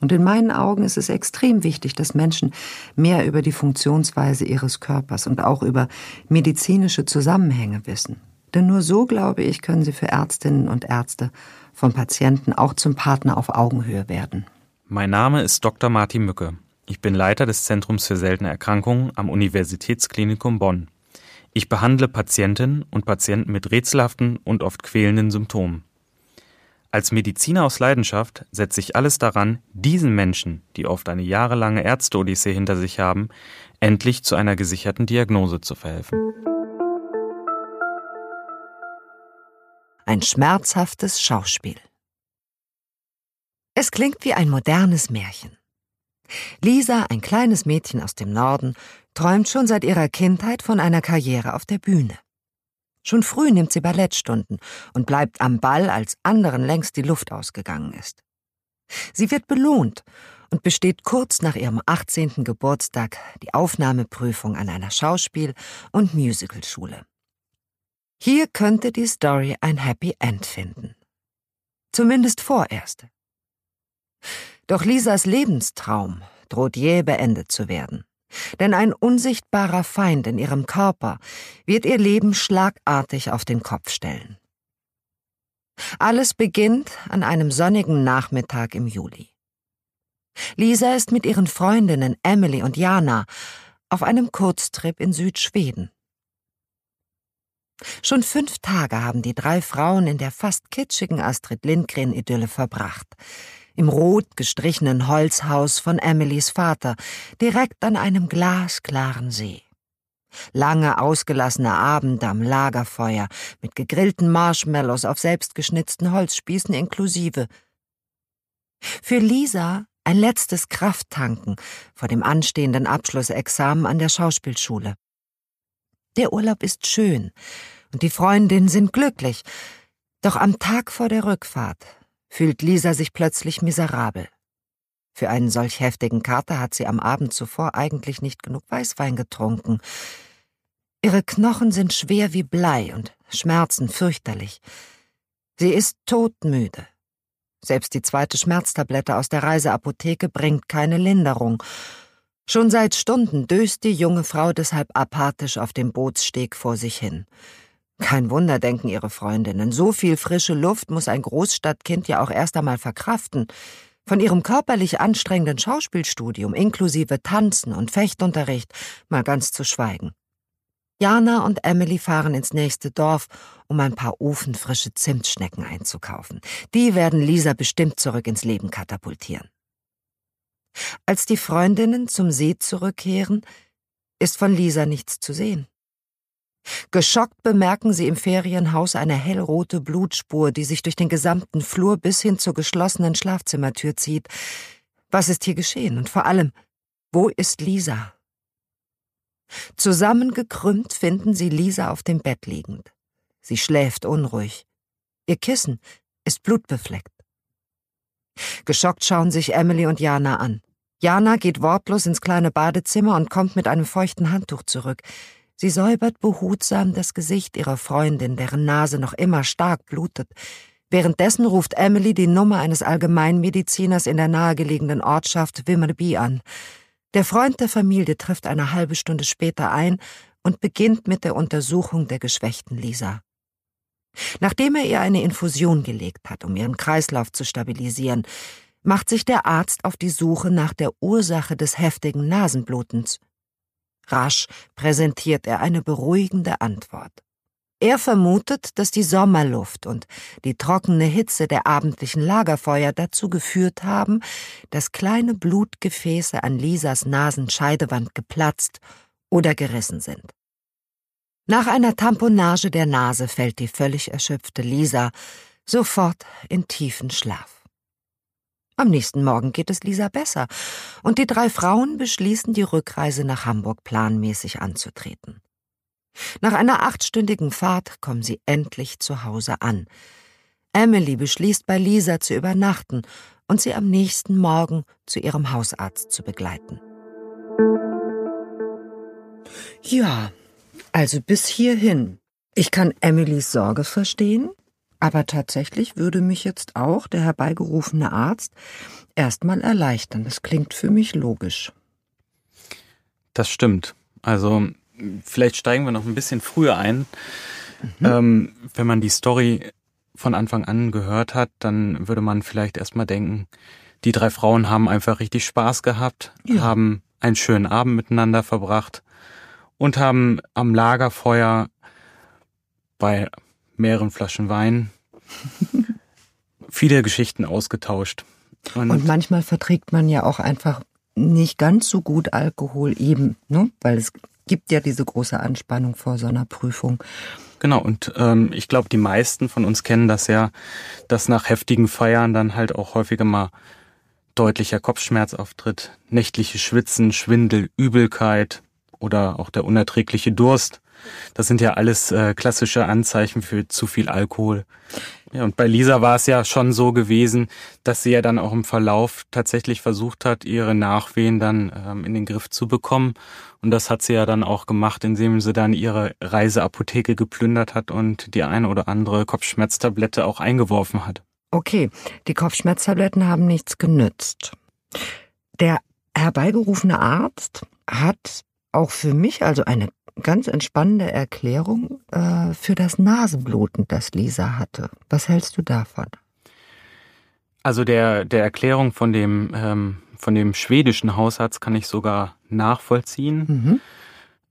Und in meinen Augen ist es extrem wichtig, dass Menschen mehr über die Funktionsweise ihres Körpers und auch über medizinische Zusammenhänge wissen. Denn nur so, glaube ich, können sie für Ärztinnen und Ärzte von Patienten auch zum Partner auf Augenhöhe werden. Mein Name ist Dr. Martin Mücke. Ich bin Leiter des Zentrums für seltene Erkrankungen am Universitätsklinikum Bonn. Ich behandle Patientinnen und Patienten mit rätselhaften und oft quälenden Symptomen. Als Mediziner aus Leidenschaft setze ich alles daran, diesen Menschen, die oft eine jahrelange Ärzte-Odyssee hinter sich haben, endlich zu einer gesicherten Diagnose zu verhelfen. Ein schmerzhaftes Schauspiel. Es klingt wie ein modernes Märchen. Lisa, ein kleines Mädchen aus dem Norden, träumt schon seit ihrer Kindheit von einer Karriere auf der Bühne. Schon früh nimmt sie Ballettstunden und bleibt am Ball, als anderen längst die Luft ausgegangen ist. Sie wird belohnt und besteht kurz nach ihrem 18. Geburtstag die Aufnahmeprüfung an einer Schauspiel- und Musicalschule. Hier könnte die Story ein Happy End finden. Zumindest vorerst. Doch Lisas Lebenstraum droht jäh beendet zu werden. Denn ein unsichtbarer Feind in ihrem Körper wird ihr Leben schlagartig auf den Kopf stellen. Alles beginnt an einem sonnigen Nachmittag im Juli. Lisa ist mit ihren Freundinnen Emily und Jana auf einem Kurztrip in Südschweden. Schon fünf Tage haben die drei Frauen in der fast kitschigen Astrid Lindgren-Idylle verbracht im rot gestrichenen Holzhaus von Emilys Vater, direkt an einem glasklaren See. Lange ausgelassene Abende am Lagerfeuer mit gegrillten Marshmallows auf selbstgeschnitzten Holzspießen inklusive. Für Lisa ein letztes Krafttanken vor dem anstehenden Abschlussexamen an der Schauspielschule. Der Urlaub ist schön und die Freundinnen sind glücklich, doch am Tag vor der Rückfahrt fühlt Lisa sich plötzlich miserabel. Für einen solch heftigen Kater hat sie am Abend zuvor eigentlich nicht genug Weißwein getrunken. Ihre Knochen sind schwer wie Blei und schmerzen fürchterlich. Sie ist todmüde. Selbst die zweite Schmerztablette aus der Reiseapotheke bringt keine Linderung. Schon seit Stunden döst die junge Frau deshalb apathisch auf dem Bootssteg vor sich hin. Kein Wunder, denken ihre Freundinnen. So viel frische Luft muss ein Großstadtkind ja auch erst einmal verkraften. Von ihrem körperlich anstrengenden Schauspielstudium inklusive Tanzen und Fechtunterricht mal ganz zu schweigen. Jana und Emily fahren ins nächste Dorf, um ein paar ofenfrische Zimtschnecken einzukaufen. Die werden Lisa bestimmt zurück ins Leben katapultieren. Als die Freundinnen zum See zurückkehren, ist von Lisa nichts zu sehen. Geschockt bemerken sie im Ferienhaus eine hellrote Blutspur, die sich durch den gesamten Flur bis hin zur geschlossenen Schlafzimmertür zieht. Was ist hier geschehen? Und vor allem, wo ist Lisa? Zusammengekrümmt finden sie Lisa auf dem Bett liegend. Sie schläft unruhig. Ihr Kissen ist blutbefleckt. Geschockt schauen sich Emily und Jana an. Jana geht wortlos ins kleine Badezimmer und kommt mit einem feuchten Handtuch zurück. Sie säubert behutsam das Gesicht ihrer Freundin, deren Nase noch immer stark blutet. Währenddessen ruft Emily die Nummer eines Allgemeinmediziners in der nahegelegenen Ortschaft Wimmerby an. Der Freund der Familie trifft eine halbe Stunde später ein und beginnt mit der Untersuchung der geschwächten Lisa. Nachdem er ihr eine Infusion gelegt hat, um ihren Kreislauf zu stabilisieren, macht sich der Arzt auf die Suche nach der Ursache des heftigen Nasenblutens. Rasch präsentiert er eine beruhigende Antwort. Er vermutet, dass die Sommerluft und die trockene Hitze der abendlichen Lagerfeuer dazu geführt haben, dass kleine Blutgefäße an Lisas Nasenscheidewand geplatzt oder gerissen sind. Nach einer Tamponage der Nase fällt die völlig erschöpfte Lisa sofort in tiefen Schlaf. Am nächsten Morgen geht es Lisa besser, und die drei Frauen beschließen, die Rückreise nach Hamburg planmäßig anzutreten. Nach einer achtstündigen Fahrt kommen sie endlich zu Hause an. Emily beschließt, bei Lisa zu übernachten und sie am nächsten Morgen zu ihrem Hausarzt zu begleiten. Ja, also bis hierhin. Ich kann Emilys Sorge verstehen, aber tatsächlich würde mich jetzt auch der herbeigerufene Arzt erstmal erleichtern. Das klingt für mich logisch. Das stimmt. Also vielleicht steigen wir noch ein bisschen früher ein. Mhm. Ähm, wenn man die Story von Anfang an gehört hat, dann würde man vielleicht erstmal denken, die drei Frauen haben einfach richtig Spaß gehabt, ja. haben einen schönen Abend miteinander verbracht und haben am Lagerfeuer bei mehreren Flaschen Wein viele Geschichten ausgetauscht. Und, und, manchmal verträgt man ja auch einfach nicht ganz so gut Alkohol eben, ne? weil es gibt ja diese große Anspannung vor so einer Prüfung. Genau, und ähm, ich glaube, die meisten von uns kennen das ja, dass nach heftigen Feiern dann halt auch häufiger mal deutlicher Kopfschmerz auftritt, nächtliche Schwitzen, Schwindel, Übelkeit oder auch der unerträgliche Durst. Das sind ja alles äh, klassische Anzeichen für zu viel Alkohol. Ja, und bei Lisa war es ja schon so gewesen, dass sie ja dann auch im Verlauf tatsächlich versucht hat, ihre Nachwehen dann ähm, in den Griff zu bekommen. Und das hat sie ja dann auch gemacht, indem sie dann ihre Reiseapotheke geplündert hat und die eine oder andere Kopfschmerztablette auch eingeworfen hat. Okay, die Kopfschmerztabletten haben nichts genützt. Der herbeigerufene Arzt hat auch für mich also eine ganz entspannende Erklärung äh, für das Nasenbluten, das Lisa hatte. Was hältst du davon? Also der, der Erklärung von dem, ähm, von dem schwedischen Hausarzt kann ich sogar nachvollziehen. Mhm.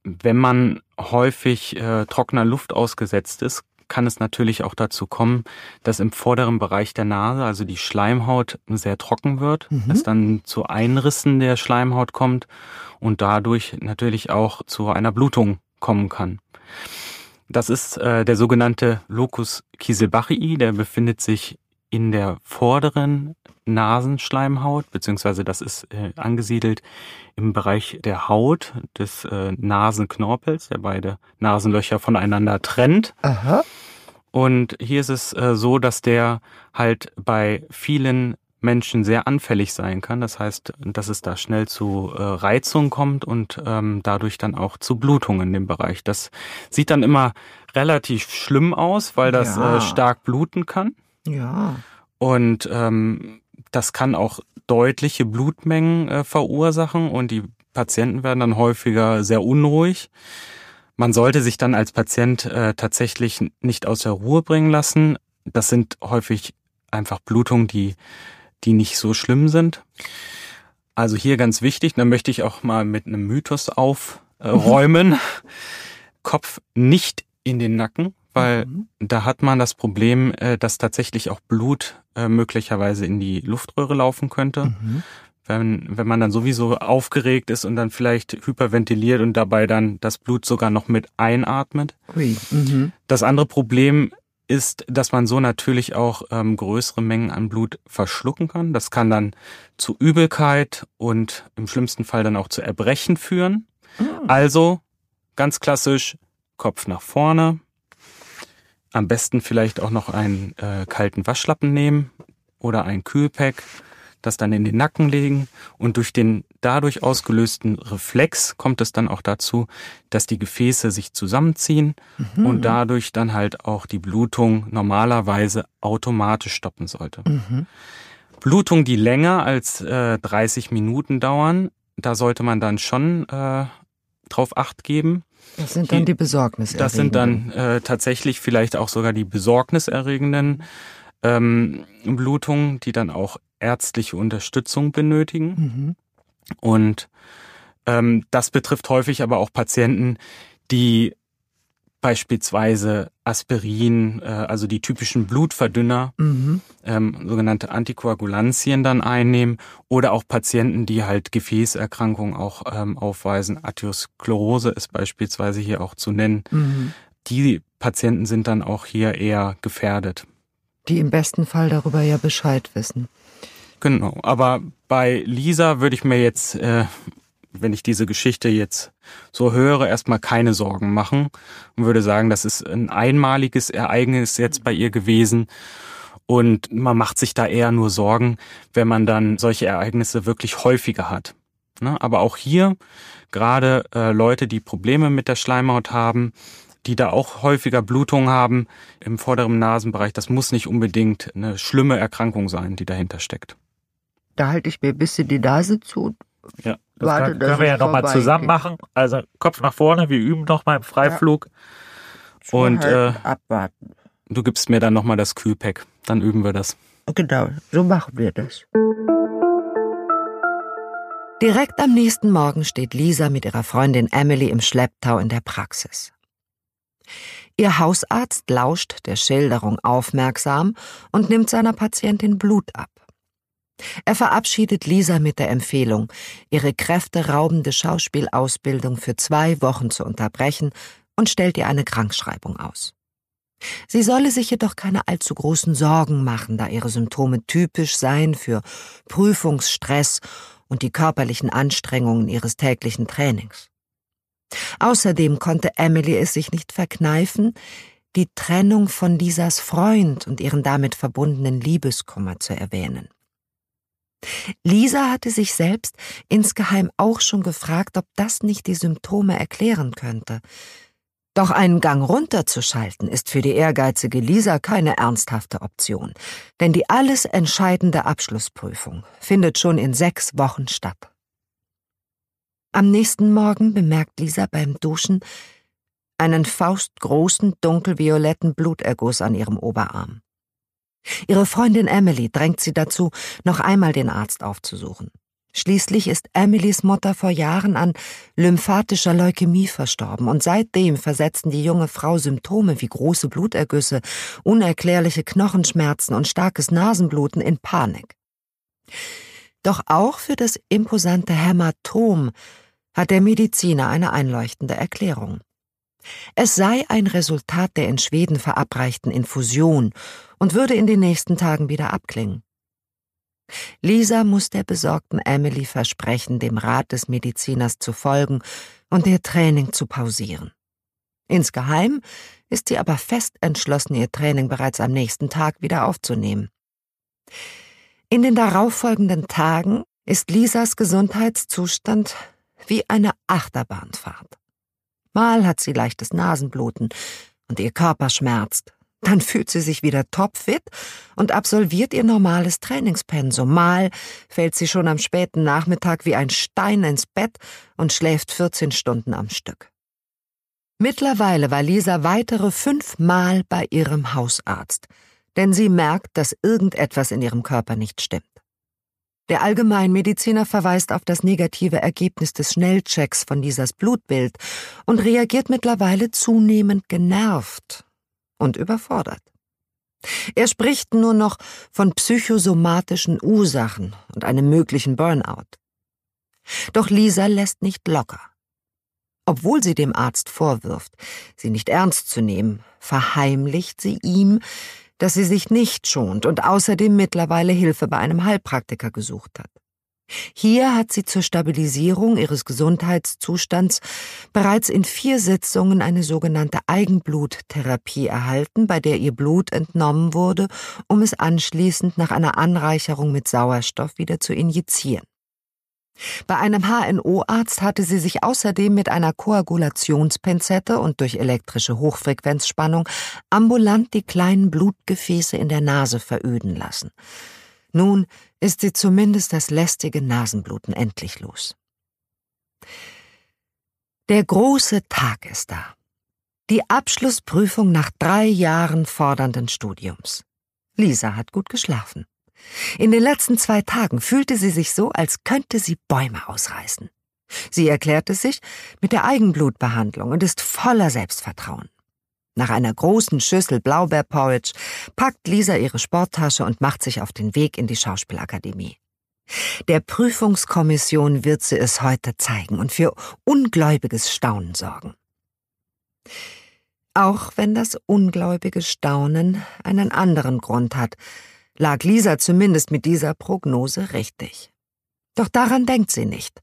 Wenn man häufig äh, trockener Luft ausgesetzt ist, kann es natürlich auch dazu kommen, dass im vorderen Bereich der Nase, also die Schleimhaut, sehr trocken wird, mhm. es dann zu Einrissen der Schleimhaut kommt und dadurch natürlich auch zu einer Blutung kommen kann. Das ist äh, der sogenannte Locus Kieselbachii, der befindet sich in der vorderen Nasenschleimhaut, beziehungsweise das ist äh, angesiedelt im Bereich der Haut des äh, Nasenknorpels, der beide Nasenlöcher voneinander trennt. Aha. Und hier ist es äh, so, dass der halt bei vielen Menschen sehr anfällig sein kann. Das heißt, dass es da schnell zu äh, Reizungen kommt und ähm, dadurch dann auch zu Blutungen in dem Bereich. Das sieht dann immer relativ schlimm aus, weil das ja. äh, stark bluten kann. Ja. Und ähm, das kann auch deutliche Blutmengen äh, verursachen und die Patienten werden dann häufiger sehr unruhig. Man sollte sich dann als Patient äh, tatsächlich nicht aus der Ruhe bringen lassen. Das sind häufig einfach Blutungen, die die nicht so schlimm sind. Also hier ganz wichtig, da möchte ich auch mal mit einem Mythos aufräumen. Kopf nicht in den Nacken, weil mhm. da hat man das Problem, äh, dass tatsächlich auch Blut äh, möglicherweise in die Luftröhre laufen könnte. Mhm. Wenn, wenn man dann sowieso aufgeregt ist und dann vielleicht hyperventiliert und dabei dann das Blut sogar noch mit einatmet. Ui. Mhm. Das andere Problem ist, dass man so natürlich auch ähm, größere Mengen an Blut verschlucken kann. Das kann dann zu Übelkeit und im schlimmsten Fall dann auch zu Erbrechen führen. Mhm. Also ganz klassisch Kopf nach vorne. Am besten vielleicht auch noch einen äh, kalten Waschlappen nehmen oder ein Kühlpack das dann in den Nacken legen und durch den dadurch ausgelösten Reflex kommt es dann auch dazu, dass die Gefäße sich zusammenziehen mhm. und dadurch dann halt auch die Blutung normalerweise automatisch stoppen sollte. Mhm. Blutung, die länger als äh, 30 Minuten dauern, da sollte man dann schon äh, drauf acht geben. Das sind dann die Besorgniserregenden. Das sind dann äh, tatsächlich vielleicht auch sogar die besorgniserregenden ähm, Blutungen, die dann auch ärztliche Unterstützung benötigen. Mhm. Und ähm, das betrifft häufig aber auch Patienten, die beispielsweise Aspirin, äh, also die typischen Blutverdünner, mhm. ähm, sogenannte Antikoagulantien dann einnehmen oder auch Patienten, die halt Gefäßerkrankungen auch ähm, aufweisen. Arteriosklerose ist beispielsweise hier auch zu nennen. Mhm. Die Patienten sind dann auch hier eher gefährdet. Die im besten Fall darüber ja Bescheid wissen. Genau, aber bei Lisa würde ich mir jetzt äh, wenn ich diese Geschichte jetzt so höre, erstmal keine Sorgen machen und würde sagen, das ist ein einmaliges Ereignis jetzt bei ihr gewesen. Und man macht sich da eher nur Sorgen, wenn man dann solche Ereignisse wirklich häufiger hat. Ne? Aber auch hier, gerade äh, Leute, die Probleme mit der Schleimhaut haben, die da auch häufiger Blutungen haben im vorderen Nasenbereich, das muss nicht unbedingt eine schlimme Erkrankung sein, die dahinter steckt. Da halte ich mir ein bisschen die Nase zu. Ja, das Warte, kann, können wir ja nochmal zusammen machen. Also Kopf nach vorne, wir üben nochmal im Freiflug. Ja. Und halt äh, abwarten. Du gibst mir dann nochmal das Kühlpack, dann üben wir das. Genau, so machen wir das. Direkt am nächsten Morgen steht Lisa mit ihrer Freundin Emily im Schlepptau in der Praxis. Ihr Hausarzt lauscht der Schilderung aufmerksam und nimmt seiner Patientin Blut ab. Er verabschiedet Lisa mit der Empfehlung, ihre kräfteraubende Schauspielausbildung für zwei Wochen zu unterbrechen und stellt ihr eine Krankschreibung aus. Sie solle sich jedoch keine allzu großen Sorgen machen, da ihre Symptome typisch seien für Prüfungsstress und die körperlichen Anstrengungen ihres täglichen Trainings. Außerdem konnte Emily es sich nicht verkneifen, die Trennung von Lisas Freund und ihren damit verbundenen Liebeskummer zu erwähnen. Lisa hatte sich selbst insgeheim auch schon gefragt, ob das nicht die Symptome erklären könnte. Doch einen Gang runterzuschalten ist für die ehrgeizige Lisa keine ernsthafte Option, denn die alles entscheidende Abschlussprüfung findet schon in sechs Wochen statt. Am nächsten Morgen bemerkt Lisa beim Duschen einen faustgroßen dunkelvioletten Bluterguss an ihrem Oberarm. Ihre Freundin Emily drängt sie dazu, noch einmal den Arzt aufzusuchen. Schließlich ist Emilys Mutter vor Jahren an lymphatischer Leukämie verstorben und seitdem versetzen die junge Frau Symptome wie große Blutergüsse, unerklärliche Knochenschmerzen und starkes Nasenbluten in Panik. Doch auch für das imposante Hämatom hat der Mediziner eine einleuchtende Erklärung. Es sei ein Resultat der in Schweden verabreichten Infusion und würde in den nächsten Tagen wieder abklingen. Lisa muss der besorgten Emily versprechen, dem Rat des Mediziners zu folgen und ihr Training zu pausieren. Insgeheim ist sie aber fest entschlossen, ihr Training bereits am nächsten Tag wieder aufzunehmen. In den darauffolgenden Tagen ist Lisas Gesundheitszustand wie eine Achterbahnfahrt. Mal hat sie leichtes Nasenbluten und ihr Körper schmerzt. Dann fühlt sie sich wieder topfit und absolviert ihr normales Trainingspensum. Mal fällt sie schon am späten Nachmittag wie ein Stein ins Bett und schläft 14 Stunden am Stück. Mittlerweile war Lisa weitere fünfmal bei ihrem Hausarzt, denn sie merkt, dass irgendetwas in ihrem Körper nicht stimmt. Der Allgemeinmediziner verweist auf das negative Ergebnis des Schnellchecks von Lisas Blutbild und reagiert mittlerweile zunehmend genervt und überfordert. Er spricht nur noch von psychosomatischen Ursachen und einem möglichen Burnout. Doch Lisa lässt nicht locker. Obwohl sie dem Arzt vorwirft, sie nicht ernst zu nehmen, verheimlicht sie ihm, dass sie sich nicht schont und außerdem mittlerweile Hilfe bei einem Heilpraktiker gesucht hat. Hier hat sie zur Stabilisierung ihres Gesundheitszustands bereits in vier Sitzungen eine sogenannte Eigenbluttherapie erhalten, bei der ihr Blut entnommen wurde, um es anschließend nach einer Anreicherung mit Sauerstoff wieder zu injizieren. Bei einem HNO-Arzt hatte sie sich außerdem mit einer Koagulationspinzette und durch elektrische Hochfrequenzspannung ambulant die kleinen Blutgefäße in der Nase veröden lassen. Nun ist sie zumindest das lästige Nasenbluten endlich los. Der große Tag ist da. Die Abschlussprüfung nach drei Jahren fordernden Studiums. Lisa hat gut geschlafen. In den letzten zwei Tagen fühlte sie sich so, als könnte sie Bäume ausreißen. Sie erklärte sich mit der Eigenblutbehandlung und ist voller Selbstvertrauen. Nach einer großen Schüssel Blaubeerporridge packt Lisa ihre Sporttasche und macht sich auf den Weg in die Schauspielakademie. Der Prüfungskommission wird sie es heute zeigen und für ungläubiges Staunen sorgen. Auch wenn das ungläubige Staunen einen anderen Grund hat, lag Lisa zumindest mit dieser Prognose richtig. Doch daran denkt sie nicht,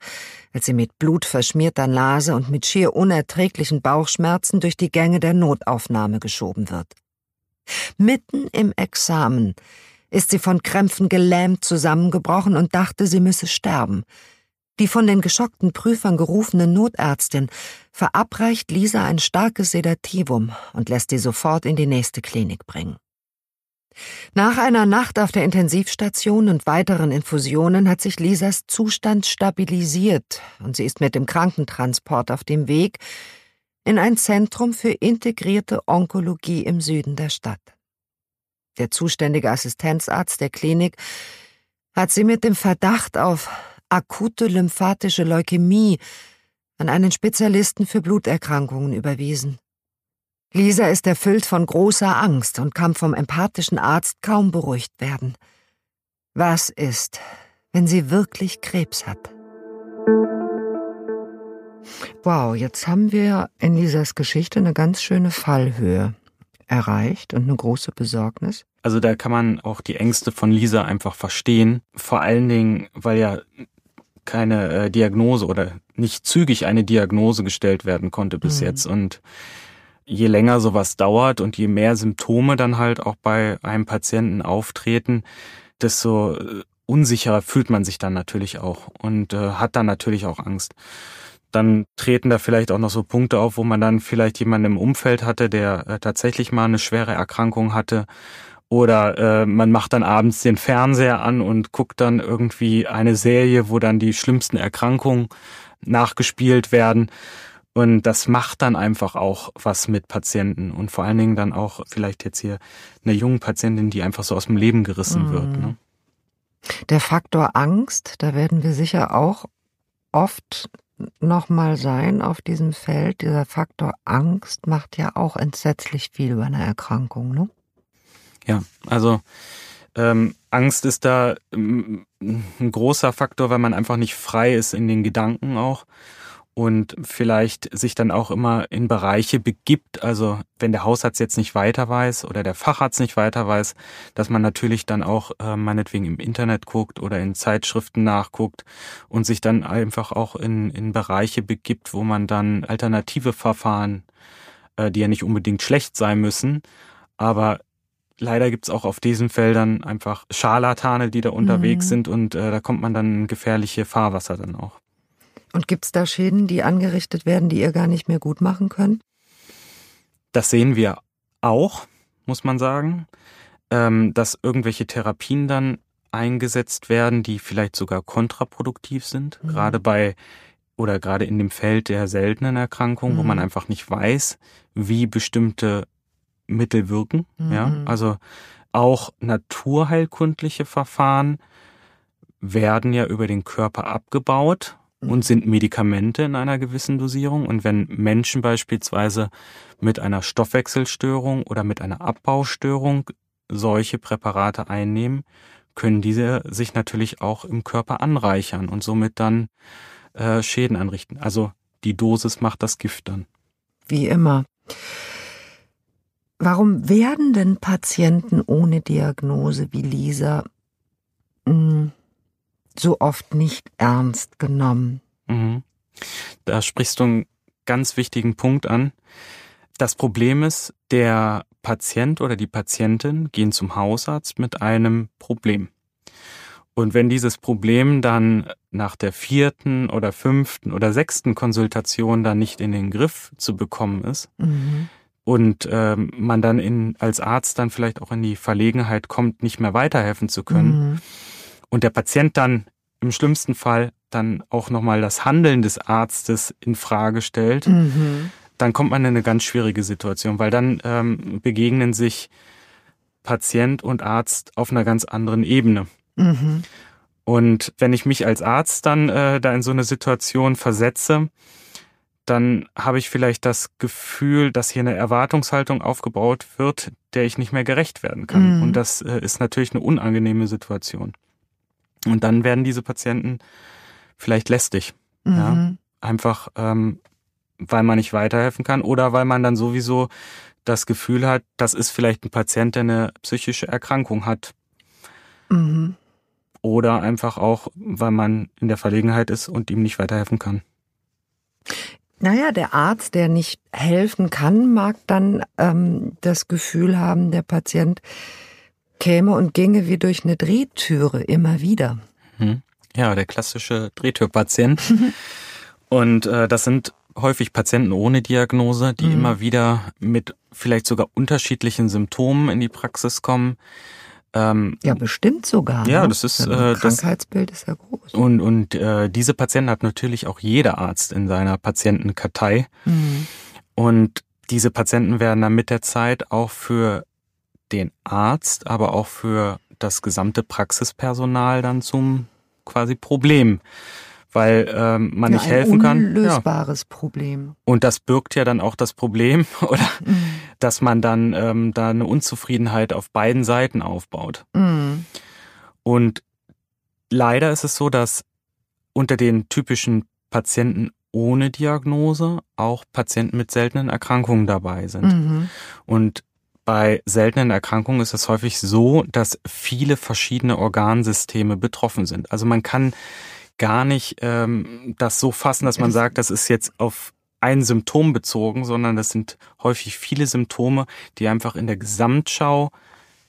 als sie mit blutverschmierter Nase und mit schier unerträglichen Bauchschmerzen durch die Gänge der Notaufnahme geschoben wird. Mitten im Examen ist sie von Krämpfen gelähmt zusammengebrochen und dachte, sie müsse sterben. Die von den geschockten Prüfern gerufene Notärztin verabreicht Lisa ein starkes Sedativum und lässt sie sofort in die nächste Klinik bringen. Nach einer Nacht auf der Intensivstation und weiteren Infusionen hat sich Lisas Zustand stabilisiert und sie ist mit dem Krankentransport auf dem Weg in ein Zentrum für integrierte Onkologie im Süden der Stadt. Der zuständige Assistenzarzt der Klinik hat sie mit dem Verdacht auf akute lymphatische Leukämie an einen Spezialisten für Bluterkrankungen überwiesen. Lisa ist erfüllt von großer Angst und kann vom empathischen Arzt kaum beruhigt werden. Was ist, wenn sie wirklich Krebs hat? Wow, jetzt haben wir in Lisas Geschichte eine ganz schöne Fallhöhe erreicht und eine große Besorgnis. Also da kann man auch die Ängste von Lisa einfach verstehen. Vor allen Dingen, weil ja keine äh, Diagnose oder nicht zügig eine Diagnose gestellt werden konnte bis mhm. jetzt. Und je länger sowas dauert und je mehr Symptome dann halt auch bei einem Patienten auftreten, desto äh, unsicherer fühlt man sich dann natürlich auch und äh, hat dann natürlich auch Angst. Dann treten da vielleicht auch noch so Punkte auf, wo man dann vielleicht jemanden im Umfeld hatte, der äh, tatsächlich mal eine schwere Erkrankung hatte. Oder äh, man macht dann abends den Fernseher an und guckt dann irgendwie eine Serie, wo dann die schlimmsten Erkrankungen nachgespielt werden. Und das macht dann einfach auch was mit Patienten und vor allen Dingen dann auch vielleicht jetzt hier eine junge Patientin, die einfach so aus dem Leben gerissen mhm. wird. Ne? Der Faktor Angst, da werden wir sicher auch oft nochmal sein auf diesem Feld. Dieser Faktor Angst macht ja auch entsetzlich viel über eine Erkrankung, ne? Ja, also ähm, Angst ist da ähm, ein großer Faktor, weil man einfach nicht frei ist in den Gedanken auch und vielleicht sich dann auch immer in Bereiche begibt. Also wenn der Hausarzt jetzt nicht weiter weiß oder der Facharzt nicht weiter weiß, dass man natürlich dann auch äh, meinetwegen im Internet guckt oder in Zeitschriften nachguckt und sich dann einfach auch in, in Bereiche begibt, wo man dann alternative Verfahren, äh, die ja nicht unbedingt schlecht sein müssen, aber leider gibt's auch auf diesen Feldern einfach Scharlatane, die da unterwegs mhm. sind und äh, da kommt man dann in gefährliche Fahrwasser dann auch. Und gibt es da Schäden, die angerichtet werden, die ihr gar nicht mehr gut machen könnt? Das sehen wir auch, muss man sagen, ähm, dass irgendwelche Therapien dann eingesetzt werden, die vielleicht sogar kontraproduktiv sind, mhm. gerade bei oder gerade in dem Feld der seltenen Erkrankungen, mhm. wo man einfach nicht weiß, wie bestimmte Mittel wirken. Mhm. Ja, also auch naturheilkundliche Verfahren werden ja über den Körper abgebaut und sind Medikamente in einer gewissen Dosierung. Und wenn Menschen beispielsweise mit einer Stoffwechselstörung oder mit einer Abbaustörung solche Präparate einnehmen, können diese sich natürlich auch im Körper anreichern und somit dann äh, Schäden anrichten. Also die Dosis macht das Gift dann. Wie immer. Warum werden denn Patienten ohne Diagnose wie Lisa mh, hm, so oft nicht ernst genommen. Mhm. Da sprichst du einen ganz wichtigen Punkt an. Das Problem ist, der Patient oder die Patientin gehen zum Hausarzt mit einem Problem. Und wenn dieses Problem dann nach der vierten oder fünften oder sechsten Konsultation dann nicht in den Griff zu bekommen ist mhm. und ähm, man dann in, als Arzt dann vielleicht auch in die Verlegenheit kommt, nicht mehr weiterhelfen zu können, mhm und der Patient dann im schlimmsten Fall dann auch nochmal das Handeln des Arztes in Frage stellt, mhm. dann kommt man in eine ganz schwierige Situation, weil dann ähm, begegnen sich Patient und Arzt auf einer ganz anderen Ebene. Mhm. Und wenn ich mich als Arzt dann äh, da in so eine Situation versetze, dann habe ich vielleicht das Gefühl, dass hier eine Erwartungshaltung aufgebaut wird, der ich nicht mehr gerecht werden kann. Mhm. Und das äh, ist natürlich eine unangenehme Situation. Und dann werden diese Patienten vielleicht lästig. Mhm. Ja? Einfach, ähm, weil man nicht weiterhelfen kann oder weil man dann sowieso das Gefühl hat, das ist vielleicht ein Patient, der eine psychische Erkrankung hat. Mhm. oder einfach auch, weil man in der Verlegenheit ist und ihm nicht weiterhelfen kann. Naja, der Arzt, der nicht helfen kann, mag dann ähm, das Gefühl haben, der Patient käme und ginge wie durch eine Drehtüre immer wieder. Hm. Ja, der klassische Drehtürpatient. und äh, das sind häufig Patienten ohne Diagnose, die mhm. immer wieder mit vielleicht sogar unterschiedlichen Symptomen in die Praxis kommen. Ähm, ja, bestimmt sogar. Ja, ne? das ist äh, Krankheitsbild das, ist ja groß. Und und äh, diese Patienten hat natürlich auch jeder Arzt in seiner Patientenkartei. Mhm. Und diese Patienten werden dann mit der Zeit auch für den Arzt, aber auch für das gesamte Praxispersonal dann zum quasi Problem weil ähm, man ja, nicht helfen kann. Ein unlösbares ja. Problem. Und das birgt ja dann auch das Problem, oder mhm. dass man dann ähm, da eine Unzufriedenheit auf beiden Seiten aufbaut. Mhm. Und leider ist es so, dass unter den typischen Patienten ohne Diagnose auch Patienten mit seltenen Erkrankungen dabei sind. Mhm. Und bei seltenen Erkrankungen ist es häufig so, dass viele verschiedene Organsysteme betroffen sind. Also man kann gar nicht ähm, das so fassen, dass man sagt, das ist jetzt auf ein Symptom bezogen, sondern das sind häufig viele Symptome, die einfach in der Gesamtschau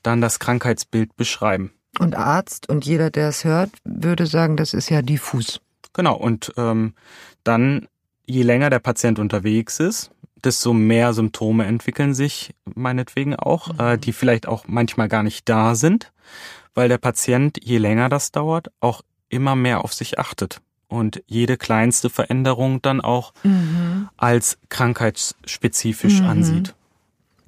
dann das Krankheitsbild beschreiben. Und Arzt und jeder, der es hört, würde sagen, das ist ja diffus. Genau, und ähm, dann, je länger der Patient unterwegs ist, desto mehr Symptome entwickeln sich meinetwegen auch, mhm. äh, die vielleicht auch manchmal gar nicht da sind, weil der Patient, je länger das dauert, auch immer mehr auf sich achtet und jede kleinste Veränderung dann auch mhm. als krankheitsspezifisch mhm. ansieht.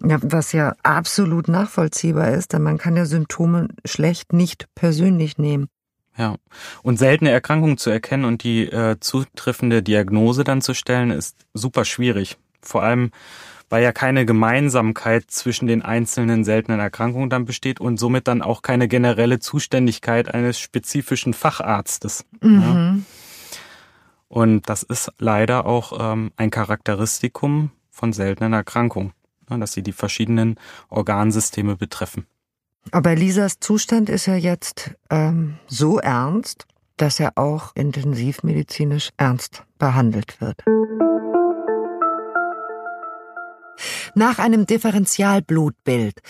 Ja, was ja absolut nachvollziehbar ist, denn man kann ja Symptome schlecht nicht persönlich nehmen. Ja, und seltene Erkrankungen zu erkennen und die äh, zutreffende Diagnose dann zu stellen, ist super schwierig. Vor allem, weil ja keine Gemeinsamkeit zwischen den einzelnen seltenen Erkrankungen dann besteht und somit dann auch keine generelle Zuständigkeit eines spezifischen Facharztes. Mhm. Ja. Und das ist leider auch ähm, ein Charakteristikum von seltenen Erkrankungen, ne, dass sie die verschiedenen Organsysteme betreffen. Aber Lisas Zustand ist ja jetzt ähm, so ernst, dass er auch intensivmedizinisch ernst behandelt wird. Nach einem Differentialblutbild,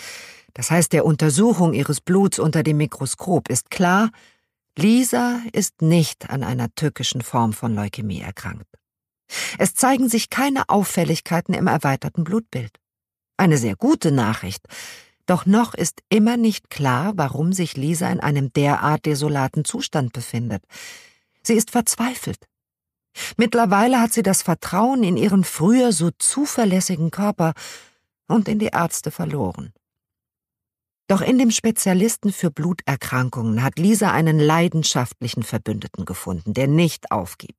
das heißt der Untersuchung ihres Bluts unter dem Mikroskop, ist klar, Lisa ist nicht an einer tückischen Form von Leukämie erkrankt. Es zeigen sich keine Auffälligkeiten im erweiterten Blutbild. Eine sehr gute Nachricht. Doch noch ist immer nicht klar, warum sich Lisa in einem derart desolaten Zustand befindet. Sie ist verzweifelt. Mittlerweile hat sie das Vertrauen in ihren früher so zuverlässigen Körper und in die Ärzte verloren. Doch in dem Spezialisten für Bluterkrankungen hat Lisa einen leidenschaftlichen Verbündeten gefunden, der nicht aufgibt.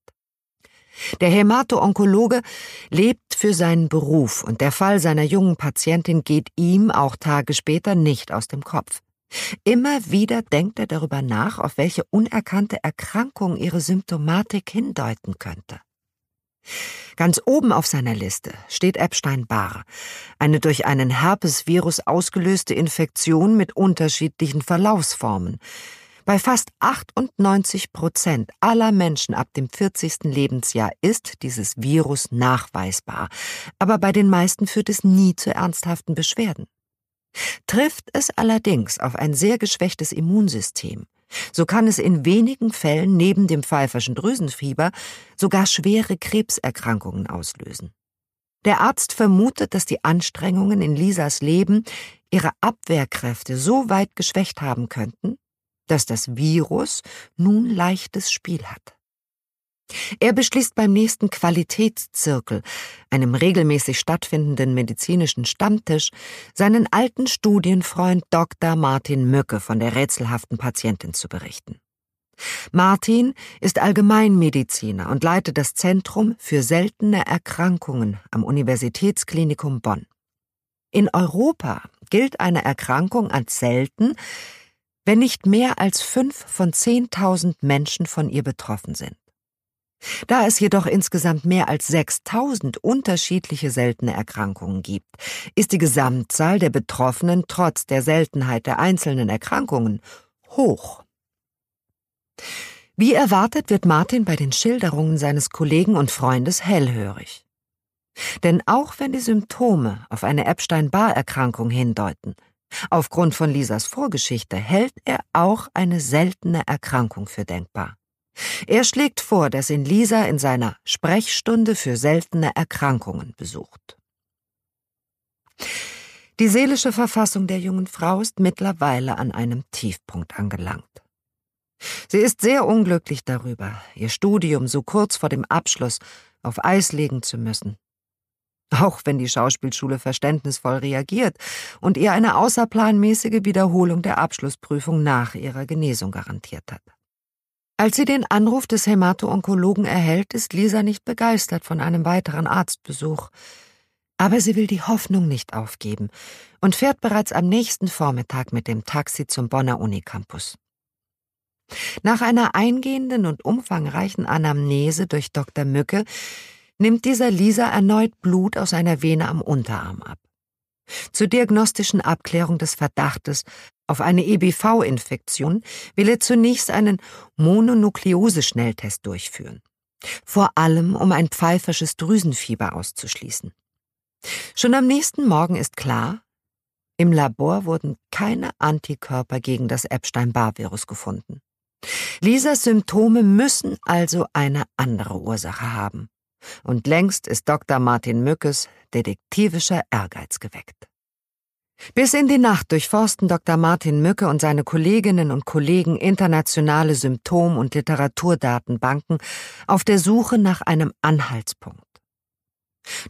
Der Hämato-Onkologe lebt für seinen Beruf und der Fall seiner jungen Patientin geht ihm auch Tage später nicht aus dem Kopf. Immer wieder denkt er darüber nach, auf welche unerkannte Erkrankung ihre Symptomatik hindeuten könnte. Ganz oben auf seiner Liste steht Epstein-Barr, eine durch einen Herpesvirus ausgelöste Infektion mit unterschiedlichen Verlaufsformen. Bei fast 98 Prozent aller Menschen ab dem 40. Lebensjahr ist dieses Virus nachweisbar, aber bei den meisten führt es nie zu ernsthaften Beschwerden. Trifft es allerdings auf ein sehr geschwächtes Immunsystem, so kann es in wenigen Fällen neben dem pfeiferschen Drüsenfieber sogar schwere Krebserkrankungen auslösen. Der Arzt vermutet, dass die Anstrengungen in Lisas Leben ihre Abwehrkräfte so weit geschwächt haben könnten, dass das Virus nun leichtes Spiel hat. Er beschließt beim nächsten Qualitätszirkel, einem regelmäßig stattfindenden medizinischen Stammtisch, seinen alten Studienfreund Dr. Martin Mücke von der rätselhaften Patientin zu berichten. Martin ist Allgemeinmediziner und leitet das Zentrum für seltene Erkrankungen am Universitätsklinikum Bonn. In Europa gilt eine Erkrankung als selten, wenn nicht mehr als fünf von zehntausend Menschen von ihr betroffen sind. Da es jedoch insgesamt mehr als 6000 unterschiedliche seltene Erkrankungen gibt, ist die Gesamtzahl der Betroffenen trotz der Seltenheit der einzelnen Erkrankungen hoch. Wie erwartet wird Martin bei den Schilderungen seines Kollegen und Freundes hellhörig. Denn auch wenn die Symptome auf eine Epstein-Barr-Erkrankung hindeuten, aufgrund von Lisas Vorgeschichte hält er auch eine seltene Erkrankung für denkbar. Er schlägt vor, dass ihn Lisa in seiner Sprechstunde für seltene Erkrankungen besucht. Die seelische Verfassung der jungen Frau ist mittlerweile an einem Tiefpunkt angelangt. Sie ist sehr unglücklich darüber, ihr Studium so kurz vor dem Abschluss auf Eis legen zu müssen. Auch wenn die Schauspielschule verständnisvoll reagiert und ihr eine außerplanmäßige Wiederholung der Abschlussprüfung nach ihrer Genesung garantiert hat. Als sie den Anruf des Hämato-Onkologen erhält, ist Lisa nicht begeistert von einem weiteren Arztbesuch. Aber sie will die Hoffnung nicht aufgeben und fährt bereits am nächsten Vormittag mit dem Taxi zum Bonner Unicampus. Nach einer eingehenden und umfangreichen Anamnese durch Dr. Mücke nimmt dieser Lisa erneut Blut aus einer Vene am Unterarm ab. Zur diagnostischen Abklärung des Verdachtes auf eine EBV-Infektion will er zunächst einen Mononukleose-Schnelltest durchführen. Vor allem, um ein pfeifersches Drüsenfieber auszuschließen. Schon am nächsten Morgen ist klar, im Labor wurden keine Antikörper gegen das Epstein-Barr-Virus gefunden. Lisas Symptome müssen also eine andere Ursache haben. Und längst ist Dr. Martin Mückes detektivischer Ehrgeiz geweckt. Bis in die Nacht durchforsten Dr. Martin Mücke und seine Kolleginnen und Kollegen internationale Symptom- und Literaturdatenbanken auf der Suche nach einem Anhaltspunkt.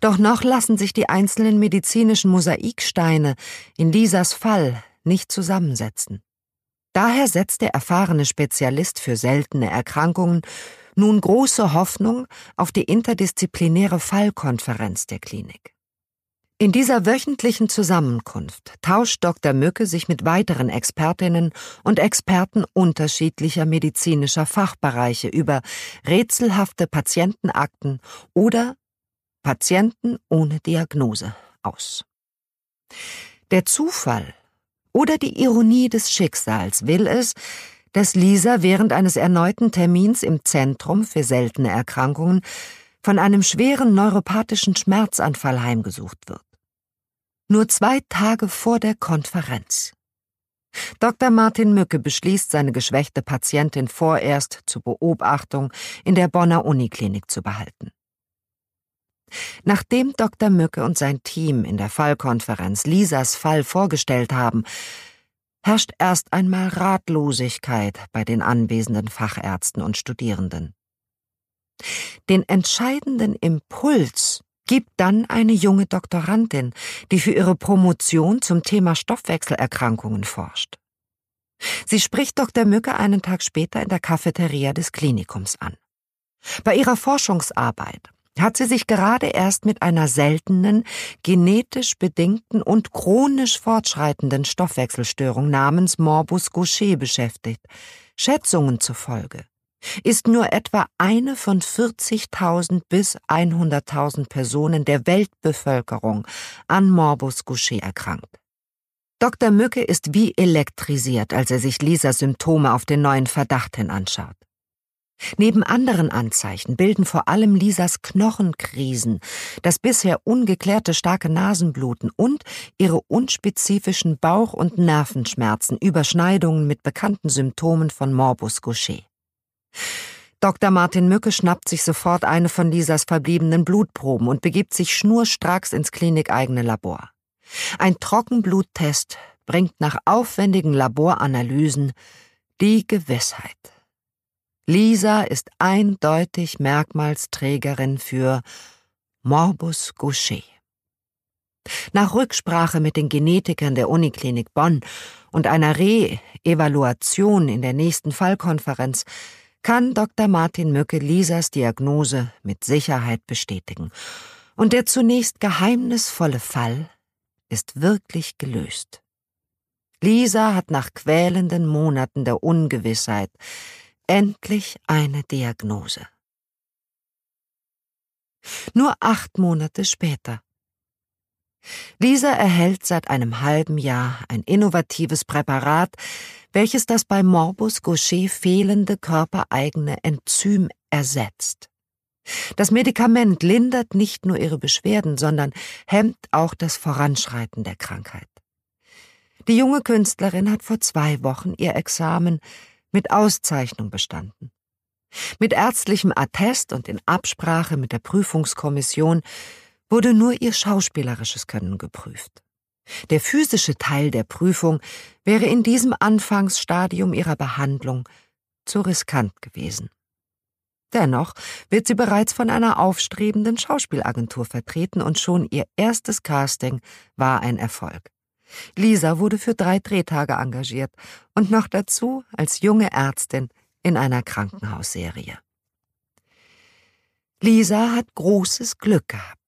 Doch noch lassen sich die einzelnen medizinischen Mosaiksteine in Lisas Fall nicht zusammensetzen. Daher setzt der erfahrene Spezialist für seltene Erkrankungen nun große Hoffnung auf die interdisziplinäre Fallkonferenz der Klinik. In dieser wöchentlichen Zusammenkunft tauscht Dr. Mücke sich mit weiteren Expertinnen und Experten unterschiedlicher medizinischer Fachbereiche über rätselhafte Patientenakten oder Patienten ohne Diagnose aus. Der Zufall oder die Ironie des Schicksals will es, dass Lisa während eines erneuten Termins im Zentrum für seltene Erkrankungen von einem schweren neuropathischen Schmerzanfall heimgesucht wird. Nur zwei Tage vor der Konferenz. Dr. Martin Mücke beschließt, seine geschwächte Patientin vorerst zur Beobachtung in der Bonner Uniklinik zu behalten. Nachdem Dr. Mücke und sein Team in der Fallkonferenz Lisas Fall vorgestellt haben, herrscht erst einmal Ratlosigkeit bei den anwesenden Fachärzten und Studierenden. Den entscheidenden Impuls gibt dann eine junge Doktorandin, die für ihre Promotion zum Thema Stoffwechselerkrankungen forscht. Sie spricht Dr. Mücke einen Tag später in der Cafeteria des Klinikums an. Bei ihrer Forschungsarbeit hat sie sich gerade erst mit einer seltenen, genetisch bedingten und chronisch fortschreitenden Stoffwechselstörung namens Morbus Gaucher beschäftigt. Schätzungen zufolge ist nur etwa eine von 40.000 bis 100.000 Personen der Weltbevölkerung an Morbus Gaucher erkrankt. Dr. Mücke ist wie elektrisiert, als er sich Lisas Symptome auf den neuen Verdacht hin anschaut. Neben anderen Anzeichen bilden vor allem Lisas Knochenkrisen, das bisher ungeklärte starke Nasenbluten und ihre unspezifischen Bauch- und Nervenschmerzen Überschneidungen mit bekannten Symptomen von Morbus Gaucher. Dr. Martin Mücke schnappt sich sofort eine von Lisas verbliebenen Blutproben und begibt sich schnurstracks ins klinikeigene Labor. Ein Trockenbluttest bringt nach aufwendigen Laboranalysen die Gewissheit. Lisa ist eindeutig Merkmalsträgerin für Morbus Gaucher. Nach Rücksprache mit den Genetikern der Uniklinik Bonn und einer Re-Evaluation in der nächsten Fallkonferenz kann Dr. Martin Mücke Lisas Diagnose mit Sicherheit bestätigen. Und der zunächst geheimnisvolle Fall ist wirklich gelöst. Lisa hat nach quälenden Monaten der Ungewissheit endlich eine Diagnose. Nur acht Monate später. Lisa erhält seit einem halben Jahr ein innovatives Präparat, welches das bei Morbus Gaucher fehlende körpereigene Enzym ersetzt. Das Medikament lindert nicht nur ihre Beschwerden, sondern hemmt auch das Voranschreiten der Krankheit. Die junge Künstlerin hat vor zwei Wochen ihr Examen mit Auszeichnung bestanden. Mit ärztlichem Attest und in Absprache mit der Prüfungskommission wurde nur ihr schauspielerisches Können geprüft. Der physische Teil der Prüfung wäre in diesem Anfangsstadium ihrer Behandlung zu riskant gewesen. Dennoch wird sie bereits von einer aufstrebenden Schauspielagentur vertreten und schon ihr erstes Casting war ein Erfolg. Lisa wurde für drei Drehtage engagiert und noch dazu als junge Ärztin in einer Krankenhausserie. Lisa hat großes Glück gehabt.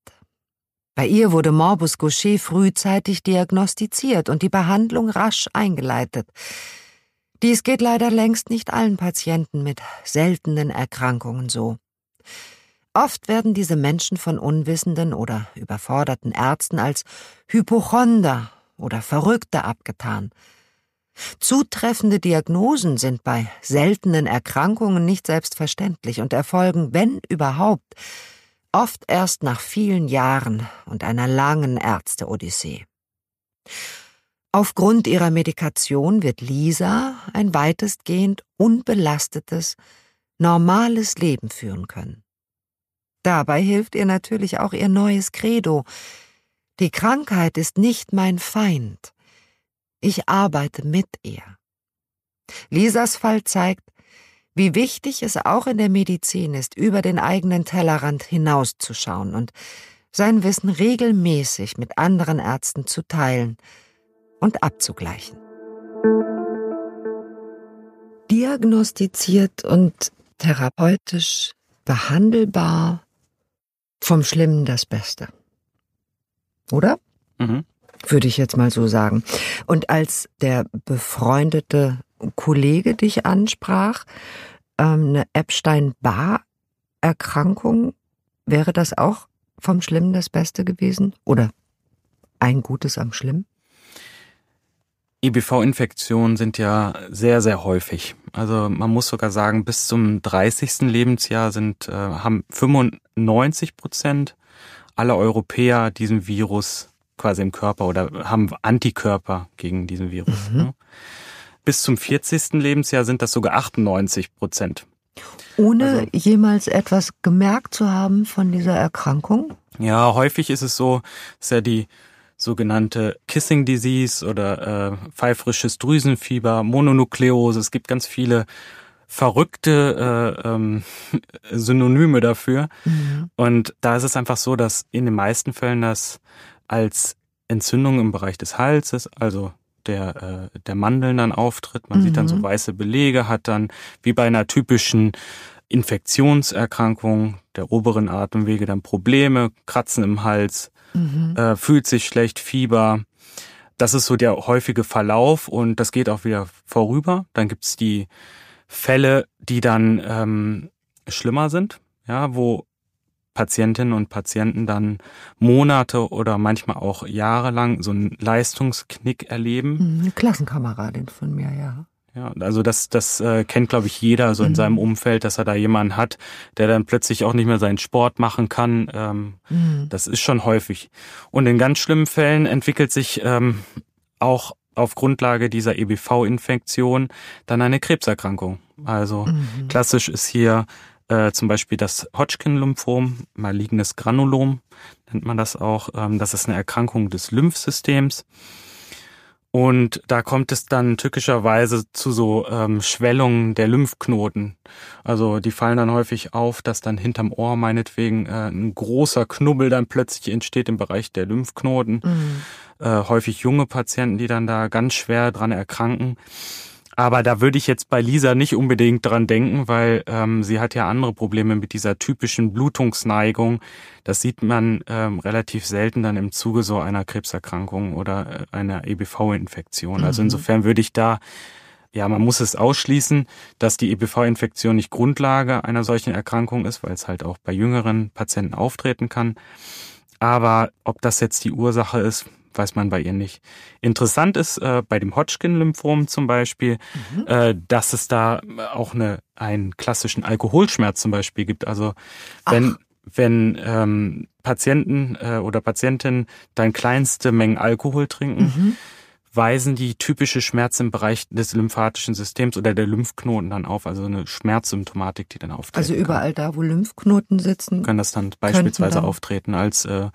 Bei ihr wurde Morbus Gaucher frühzeitig diagnostiziert und die Behandlung rasch eingeleitet. Dies geht leider längst nicht allen Patienten mit seltenen Erkrankungen so. Oft werden diese Menschen von unwissenden oder überforderten Ärzten als Hypochonder oder Verrückte abgetan. Zutreffende Diagnosen sind bei seltenen Erkrankungen nicht selbstverständlich und erfolgen, wenn überhaupt, oft erst nach vielen Jahren und einer langen Ärzte-Odyssee. Aufgrund ihrer Medikation wird Lisa ein weitestgehend unbelastetes, normales Leben führen können. Dabei hilft ihr natürlich auch ihr neues Credo. Die Krankheit ist nicht mein Feind. Ich arbeite mit ihr. Lisas Fall zeigt, wie wichtig es auch in der Medizin ist, über den eigenen Tellerrand hinauszuschauen und sein Wissen regelmäßig mit anderen Ärzten zu teilen und abzugleichen. Diagnostiziert und therapeutisch behandelbar, vom Schlimmen das Beste. Oder? Mhm. Würde ich jetzt mal so sagen. Und als der befreundete Kollege dich ansprach, ähm, eine Epstein-Barr-Erkrankung, wäre das auch vom Schlimmen das Beste gewesen? Oder ein Gutes am Schlimm? EBV-Infektionen sind ja sehr, sehr häufig. Also man muss sogar sagen, bis zum 30. Lebensjahr sind, äh, haben 95 Prozent aller Europäer diesen Virus quasi im Körper oder haben Antikörper gegen diesen Virus. Mhm. Ne? Bis zum 40. Lebensjahr sind das sogar 98 Prozent. Ohne also, jemals etwas gemerkt zu haben von dieser Erkrankung? Ja, häufig ist es so, dass ja die sogenannte Kissing Disease oder äh, pfeifrisches Drüsenfieber, Mononukleose, es gibt ganz viele verrückte äh, ähm, Synonyme dafür. Mhm. Und da ist es einfach so, dass in den meisten Fällen das als Entzündung im Bereich des Halses, also der, äh, der Mandeln dann auftritt. Man mhm. sieht dann so mhm. weiße Belege, hat dann wie bei einer typischen Infektionserkrankung der oberen Atemwege dann Probleme, Kratzen im Hals, mhm. äh, fühlt sich schlecht, Fieber. Das ist so der häufige Verlauf und das geht auch wieder vorüber. Dann gibt's die Fälle, die dann ähm, schlimmer sind, ja, wo Patientinnen und Patienten dann Monate oder manchmal auch jahrelang so einen Leistungsknick erleben. Mhm, eine Klassenkameradin von mir, ja. Ja, also das, das äh, kennt, glaube ich, jeder so in mhm. seinem Umfeld, dass er da jemanden hat, der dann plötzlich auch nicht mehr seinen Sport machen kann. Ähm, mhm. Das ist schon häufig. Und in ganz schlimmen Fällen entwickelt sich ähm, auch auf Grundlage dieser EBV-Infektion dann eine Krebserkrankung. Also mhm. klassisch ist hier äh, zum Beispiel das Hodgkin-Lymphom, malignes Granulom nennt man das auch. Ähm, das ist eine Erkrankung des Lymphsystems. Und da kommt es dann tückischerweise zu so ähm, Schwellungen der Lymphknoten. Also die fallen dann häufig auf, dass dann hinterm Ohr meinetwegen äh, ein großer Knubbel dann plötzlich entsteht im Bereich der Lymphknoten. Mhm. Äh, häufig junge Patienten, die dann da ganz schwer dran erkranken. Aber da würde ich jetzt bei Lisa nicht unbedingt dran denken, weil ähm, sie hat ja andere Probleme mit dieser typischen Blutungsneigung. Das sieht man ähm, relativ selten dann im Zuge so einer Krebserkrankung oder äh, einer EBV-Infektion. Also mhm. Also insofern würde ich da, ja, man muss es ausschließen, dass die EBV-Infektion nicht Grundlage einer solchen Erkrankung ist, weil es halt auch bei jüngeren Patienten auftreten kann. Aber ob das jetzt die Ursache ist, weiß man bei ihr nicht. Interessant ist äh, bei dem Hodgkin-Lymphom zum Beispiel, mhm. äh, dass es da auch eine, einen klassischen Alkoholschmerz zum Beispiel gibt. Also wenn, wenn ähm, Patienten äh, oder Patientinnen dann kleinste Mengen Alkohol trinken, mhm. weisen die typische Schmerzen im Bereich des lymphatischen Systems oder der Lymphknoten dann auf, also eine Schmerzsymptomatik, die dann auftritt. Also überall kann. da, wo Lymphknoten sitzen, können das dann beispielsweise dann auftreten als äh,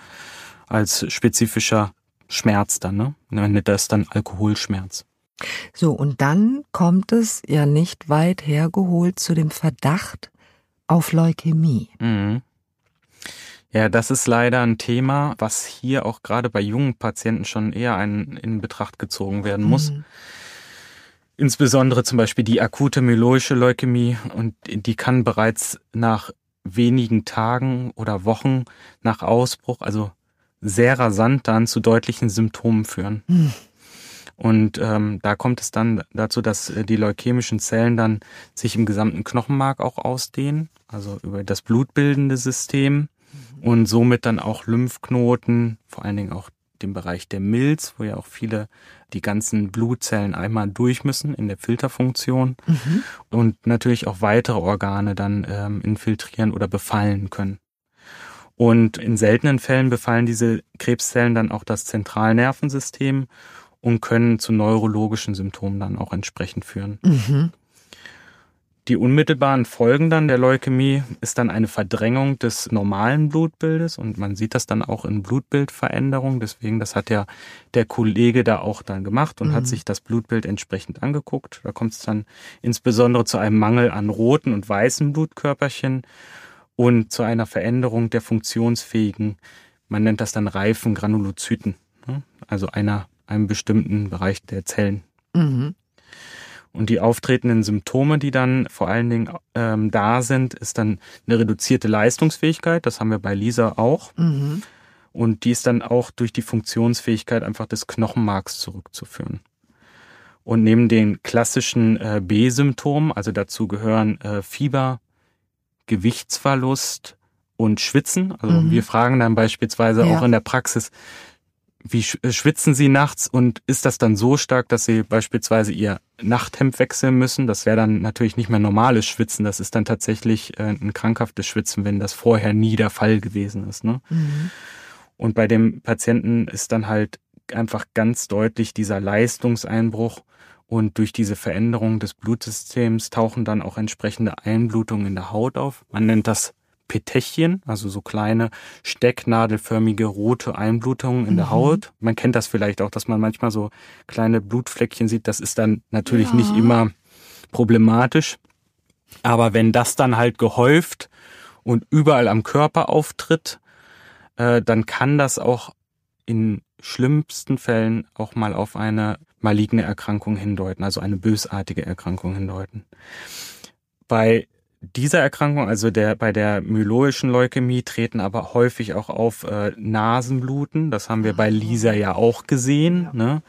als spezifischer Schmerz dann, ne? Nennt das dann Alkoholschmerz. So, und dann kommt es ja nicht weit hergeholt zu dem Verdacht auf Leukämie. Mhm. Ja, das ist leider ein Thema, was hier auch gerade bei jungen Patienten schon eher ein, in Betracht gezogen werden muss. Mhm. Insbesondere zum Beispiel die akute myeloische Leukämie und die kann bereits nach wenigen Tagen oder Wochen nach Ausbruch, also sehr rasant dann zu deutlichen Symptomen führen. Mhm. Und ähm, da kommt es dann dazu, dass äh, die leukämischen Zellen dann sich im gesamten Knochenmark auch ausdehnen, also über das blutbildende System mhm. und somit dann auch Lymphknoten, vor allen Dingen auch dem Bereich der Milz, wo ja auch viele die ganzen Blutzellen einmal durch müssen in der Filterfunktion mhm. und natürlich auch weitere Organe dann ähm, infiltrieren oder befallen können. Und in seltenen Fällen befallen diese Krebszellen dann auch das Zentralnervensystem und können zu neurologischen Symptomen dann auch entsprechend führen. Mhm. Die unmittelbaren Folgen dann der Leukämie ist dann eine Verdrängung des normalen Blutbildes und man sieht das dann auch in Blutbildveränderungen. Deswegen, das hat ja der Kollege da auch dann gemacht und mhm. hat sich das Blutbild entsprechend angeguckt. Da kommt es dann insbesondere zu einem Mangel an roten und weißen Blutkörperchen und zu einer Veränderung der funktionsfähigen, man nennt das dann reifen Granulozyten, ne? also einer, einem bestimmten Bereich der Zellen. Mhm. Und die auftretenden Symptome, die dann vor allen Dingen ähm, da sind, ist dann eine reduzierte Leistungsfähigkeit. Das haben wir bei Lisa auch. Mhm. Und die ist dann auch durch die Funktionsfähigkeit einfach des Knochenmarks zurückzuführen. Und neben den klassischen äh, B-Symptomen, also dazu gehören äh, Fieber, Gewichtsverlust und Schwitzen. Also mhm. wir fragen dann beispielsweise ja. auch in der Praxis, wie äh, schwitzen Sie nachts und ist das dann so stark, dass Sie beispielsweise Ihr Nachthemd wechseln müssen? Das wäre dann natürlich nicht mehr normales Schwitzen, das ist dann tatsächlich äh, ein krankhaftes Schwitzen, wenn das vorher nie der Fall gewesen ist. Ne? Mhm. Und bei dem Patienten ist dann halt einfach ganz deutlich dieser Leistungseinbruch und durch diese Veränderung des Blutsystems tauchen dann auch entsprechende Einblutungen in der Haut auf. Man nennt das Petechien, also so kleine stecknadelförmige rote Einblutungen in mhm. der Haut. Man kennt das vielleicht auch, dass man manchmal so kleine Blutfleckchen sieht. Das ist dann natürlich ja. nicht immer problematisch. Aber wenn das dann halt gehäuft und überall am Körper auftritt, äh, dann kann das auch in schlimmsten Fällen auch mal auf eine maligne Erkrankung hindeuten, also eine bösartige Erkrankung hindeuten. Bei dieser Erkrankung, also der bei der myeloischen Leukämie, treten aber häufig auch auf äh, Nasenbluten. Das haben wir bei Lisa ja auch gesehen. Ne?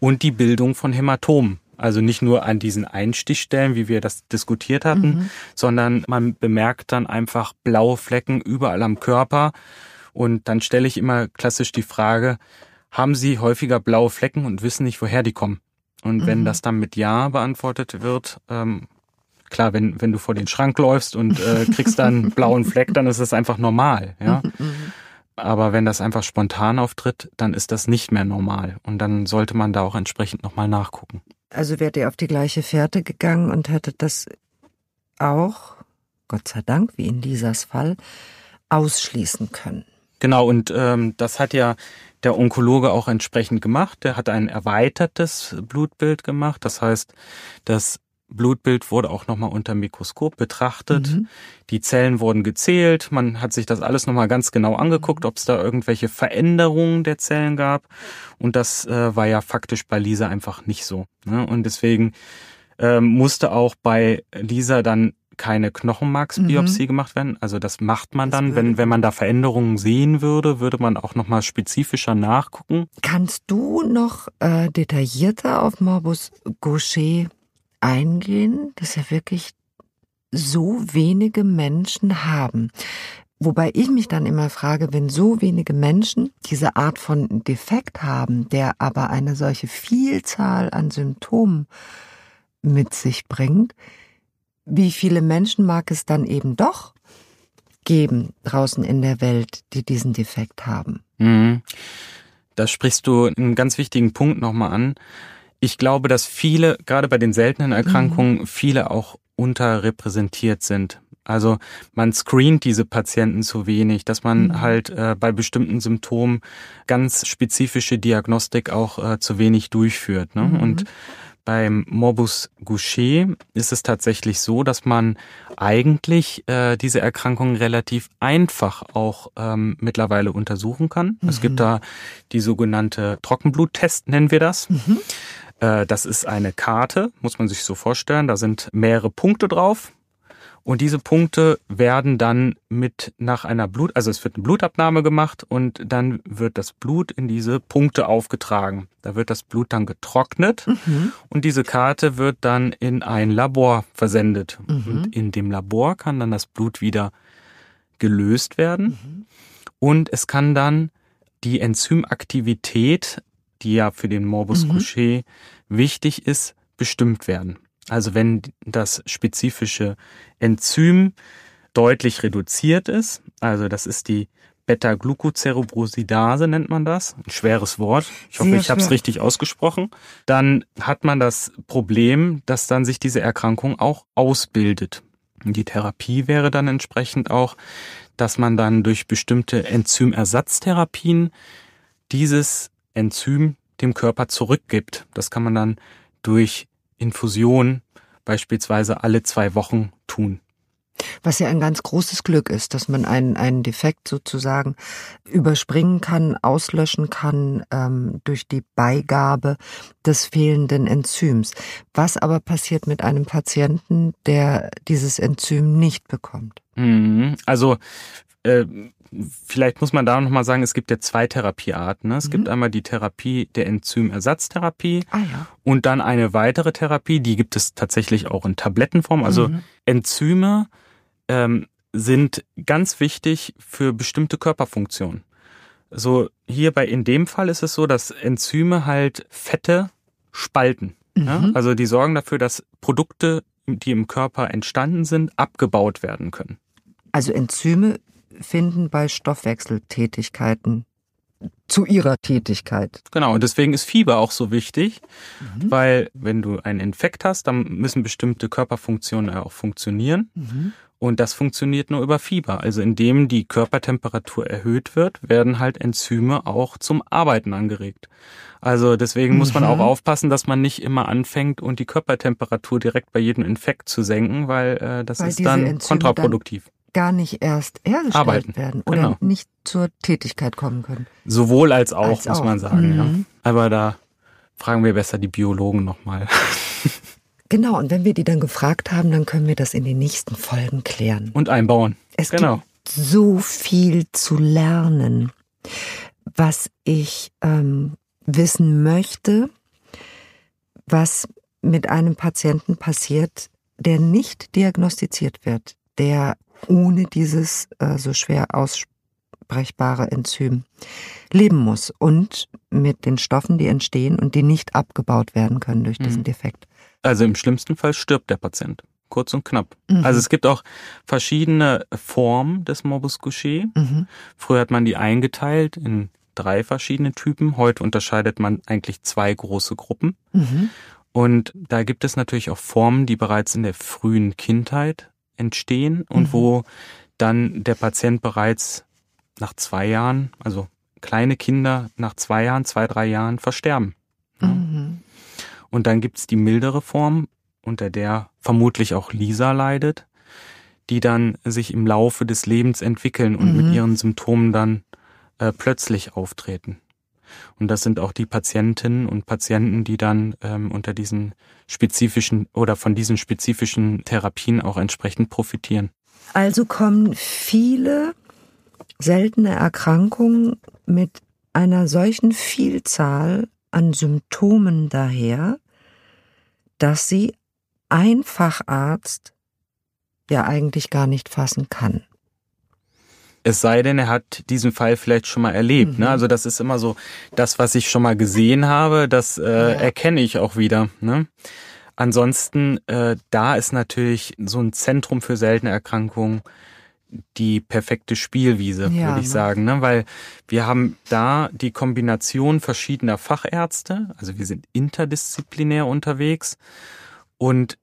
Und die Bildung von Hämatomen. Also nicht nur an diesen Einstichstellen, wie wir das diskutiert hatten, mhm. sondern man bemerkt dann einfach blaue Flecken überall am Körper. Und dann stelle ich immer klassisch die Frage, haben sie häufiger blaue Flecken und wissen nicht, woher die kommen. Und mhm. wenn das dann mit Ja beantwortet wird, ähm, klar, wenn, wenn du vor den Schrank läufst und äh, kriegst dann einen blauen Fleck, dann ist das einfach normal, ja. Mhm. Aber wenn das einfach spontan auftritt, dann ist das nicht mehr normal. Und dann sollte man da auch entsprechend nochmal nachgucken. Also wärt ihr auf die gleiche Fährte gegangen und hättet das auch, Gott sei Dank, wie in Lisas Fall, ausschließen können. Genau, und ähm, das hat ja der Onkologe auch entsprechend gemacht. Der hat ein erweitertes Blutbild gemacht. Das heißt, das Blutbild wurde auch nochmal unter Mikroskop betrachtet. Mhm. Die Zellen wurden gezählt. Man hat sich das alles nochmal ganz genau angeguckt, ob es da irgendwelche Veränderungen der Zellen gab. Und das äh, war ja faktisch bei Lisa einfach nicht so. Ne? Und deswegen äh, musste auch bei Lisa dann keine Knochenmarksbiopsie mhm. gemacht werden. Also das macht man dann, wenn, wenn man da Veränderungen sehen würde, würde man auch nochmal spezifischer nachgucken. Kannst du noch äh, detaillierter auf Morbus Gaucher eingehen, dass ja wirklich so wenige Menschen haben? Wobei ich mich dann immer frage, wenn so wenige Menschen diese Art von Defekt haben, der aber eine solche Vielzahl an Symptomen mit sich bringt, wie viele Menschen mag es dann eben doch geben draußen in der Welt, die diesen Defekt haben? Mhm. Da sprichst du einen ganz wichtigen Punkt nochmal an. Ich glaube, dass viele, gerade bei den seltenen Erkrankungen, mhm. viele auch unterrepräsentiert sind. Also man screent diese Patienten zu wenig, dass man mhm. halt äh, bei bestimmten Symptomen ganz spezifische Diagnostik auch äh, zu wenig durchführt. Ne? Mhm. Und beim Morbus Goucher ist es tatsächlich so, dass man eigentlich äh, diese Erkrankung relativ einfach auch ähm, mittlerweile untersuchen kann. Mhm. Es gibt mhm. da die sogenannte Trockenbluttest, nennen wir das. Mhm. Äh, das ist eine Karte, muss man sich so vorstellen. Da sind mehrere Punkte drauf. Und diese Punkte werden dann mit nach einer Blut, also es wird eine Blutabnahme gemacht und dann wird das Blut in diese Punkte aufgetragen. Da wird das Blut dann getrocknet mhm. und diese Karte wird dann in ein Labor versendet. Mhm. Und in dem Labor kann dann das Blut wieder gelöst werden mhm. und es kann dann die Enzymaktivität, die ja für den Morbus mhm. Gaucher wichtig ist, bestimmt werden. Also wenn das spezifische Enzym deutlich reduziert ist, also das ist die Beta-Glucocerebrosidase nennt man das, ein schweres Wort. Ich hoffe, Sehr ich habe es richtig ausgesprochen. Dann hat man das Problem, dass dann sich diese Erkrankung auch ausbildet. Die Therapie wäre dann entsprechend auch, dass man dann durch bestimmte Enzymersatztherapien dieses Enzym dem Körper zurückgibt. Das kann man dann durch Infusion beispielsweise alle zwei Wochen tun. Was ja ein ganz großes Glück ist, dass man einen, einen Defekt sozusagen überspringen kann, auslöschen kann ähm, durch die Beigabe des fehlenden Enzyms. Was aber passiert mit einem Patienten, der dieses Enzym nicht bekommt? Mhm. Also äh, vielleicht muss man da noch mal sagen, es gibt ja zwei Therapiearten. Ne? Es mhm. gibt einmal die Therapie der Enzymersatztherapie ah, ja. und dann eine weitere Therapie, die gibt es tatsächlich auch in Tablettenform. Also mhm. Enzyme ähm, sind ganz wichtig für bestimmte Körperfunktionen. So hierbei in dem Fall ist es so, dass Enzyme halt Fette spalten. Mhm. Ja? Also die sorgen dafür, dass Produkte, die im Körper entstanden sind, abgebaut werden können. Also Enzyme finden bei Stoffwechseltätigkeiten zu ihrer Tätigkeit. Genau, und deswegen ist Fieber auch so wichtig, mhm. weil wenn du einen Infekt hast, dann müssen bestimmte Körperfunktionen auch funktionieren. Mhm. Und das funktioniert nur über Fieber. Also indem die Körpertemperatur erhöht wird, werden halt Enzyme auch zum Arbeiten angeregt. Also deswegen mhm. muss man auch mhm. aufpassen, dass man nicht immer anfängt und die Körpertemperatur direkt bei jedem Infekt zu senken, weil äh, das weil ist dann kontraproduktiv gar nicht erst hergestellt Arbeiten. werden oder genau. nicht zur Tätigkeit kommen können. Sowohl als auch, als muss auch. man sagen. Mhm. Ja. Aber da fragen wir besser die Biologen nochmal. Genau, und wenn wir die dann gefragt haben, dann können wir das in den nächsten Folgen klären. Und einbauen. Es genau. gibt so viel zu lernen. Was ich ähm, wissen möchte, was mit einem Patienten passiert, der nicht diagnostiziert wird, der ohne dieses äh, so schwer aussprechbare Enzym leben muss und mit den Stoffen, die entstehen und die nicht abgebaut werden können durch diesen mhm. Defekt. Also im schlimmsten Fall stirbt der Patient. Kurz und knapp. Mhm. Also es gibt auch verschiedene Formen des Morbus Gaucher. Mhm. Früher hat man die eingeteilt in drei verschiedene Typen. Heute unterscheidet man eigentlich zwei große Gruppen. Mhm. Und da gibt es natürlich auch Formen, die bereits in der frühen Kindheit entstehen und mhm. wo dann der Patient bereits nach zwei Jahren, also kleine Kinder nach zwei Jahren, zwei, drei Jahren versterben. Mhm. Und dann gibt's die mildere Form, unter der vermutlich auch Lisa leidet, die dann sich im Laufe des Lebens entwickeln und mhm. mit ihren Symptomen dann äh, plötzlich auftreten. Und das sind auch die Patientinnen und Patienten, die dann ähm, unter diesen spezifischen oder von diesen spezifischen Therapien auch entsprechend profitieren. Also kommen viele seltene Erkrankungen mit einer solchen Vielzahl an Symptomen daher, dass sie ein Facharzt ja eigentlich gar nicht fassen kann. Es sei denn, er hat diesen Fall vielleicht schon mal erlebt. Ne? Mhm. Ne? Also das ist immer so, das, was ich schon mal gesehen habe, das äh, ja. erkenne ich auch wieder. Ne? Ansonsten, äh, da ist natürlich so ein Zentrum für seltene Erkrankungen die perfekte Spielwiese, ja, würde ich ne? sagen, ne? weil wir haben da die Kombination verschiedener Fachärzte, also wir sind interdisziplinär unterwegs und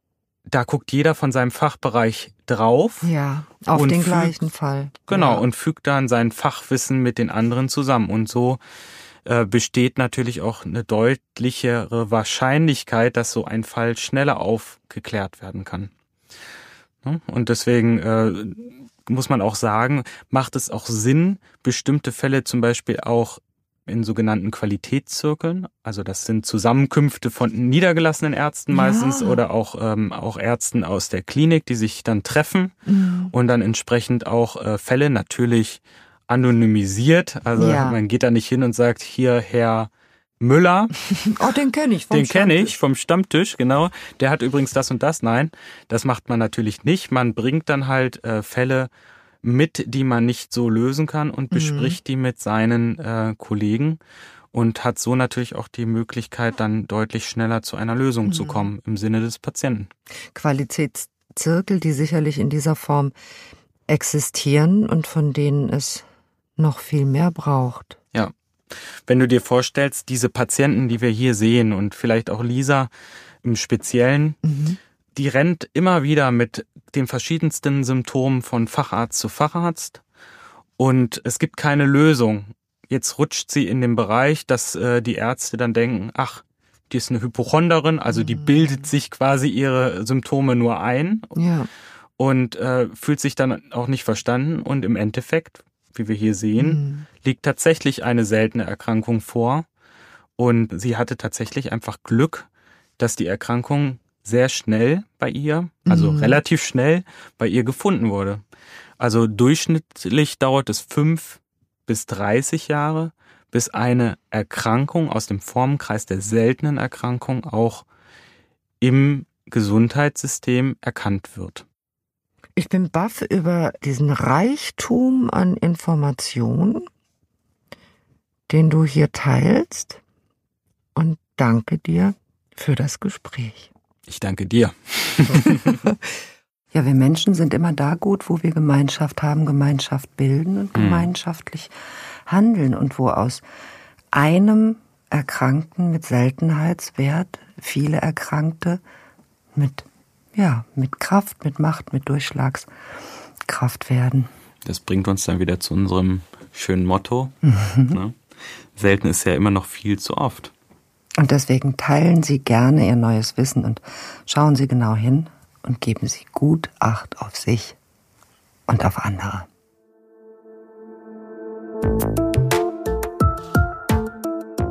da guckt jeder von seinem Fachbereich drauf. Ja, auf den fügt, gleichen Fall. Genau, ja. und fügt dann sein Fachwissen mit den anderen zusammen. Und so äh, besteht natürlich auch eine deutlichere Wahrscheinlichkeit, dass so ein Fall schneller aufgeklärt werden kann. Ne? Und deswegen äh, muss man auch sagen, macht es auch Sinn, bestimmte Fälle zum Beispiel auch in sogenannten Qualitätszirkeln. Also das sind Zusammenkünfte von niedergelassenen Ärzten meistens ja. oder auch, ähm, auch Ärzten aus der Klinik, die sich dann treffen mhm. und dann entsprechend auch äh, Fälle natürlich anonymisiert. Also ja. man geht da nicht hin und sagt, hier Herr Müller. Oh, den kenne ich vom Den kenne ich vom Stammtisch, genau. Der hat übrigens das und das. Nein, das macht man natürlich nicht. Man bringt dann halt äh, Fälle mit, die man nicht so lösen kann und mhm. bespricht die mit seinen äh, Kollegen und hat so natürlich auch die Möglichkeit, dann deutlich schneller zu einer Lösung mhm. zu kommen im Sinne des Patienten. Qualitätszirkel, die sicherlich in dieser Form existieren und von denen es noch viel mehr braucht. Ja. Wenn du dir vorstellst, diese Patienten, die wir hier sehen und vielleicht auch Lisa im Speziellen, mhm. Die rennt immer wieder mit den verschiedensten Symptomen von Facharzt zu Facharzt und es gibt keine Lösung. Jetzt rutscht sie in den Bereich, dass äh, die Ärzte dann denken, ach, die ist eine Hypochonderin, also die mhm. bildet sich quasi ihre Symptome nur ein ja. und äh, fühlt sich dann auch nicht verstanden und im Endeffekt wie wir hier sehen, mhm. liegt tatsächlich eine seltene Erkrankung vor. Und sie hatte tatsächlich einfach Glück, dass die Erkrankung sehr schnell bei ihr, also mhm. relativ schnell bei ihr gefunden wurde. Also durchschnittlich dauert es fünf bis dreißig Jahre, bis eine Erkrankung aus dem Formenkreis der seltenen Erkrankung auch im Gesundheitssystem erkannt wird. Ich bin baff über diesen Reichtum an Informationen, den du hier teilst und danke dir für das Gespräch. Ich danke dir. ja, wir Menschen sind immer da gut, wo wir Gemeinschaft haben, Gemeinschaft bilden und hm. gemeinschaftlich handeln und wo aus einem Erkrankten mit Seltenheitswert viele Erkrankte mit ja, mit Kraft, mit Macht, mit Durchschlagskraft werden. Das bringt uns dann wieder zu unserem schönen Motto. ne? Selten ist ja immer noch viel zu oft. Und deswegen teilen Sie gerne Ihr neues Wissen und schauen Sie genau hin und geben Sie gut Acht auf sich und auf andere.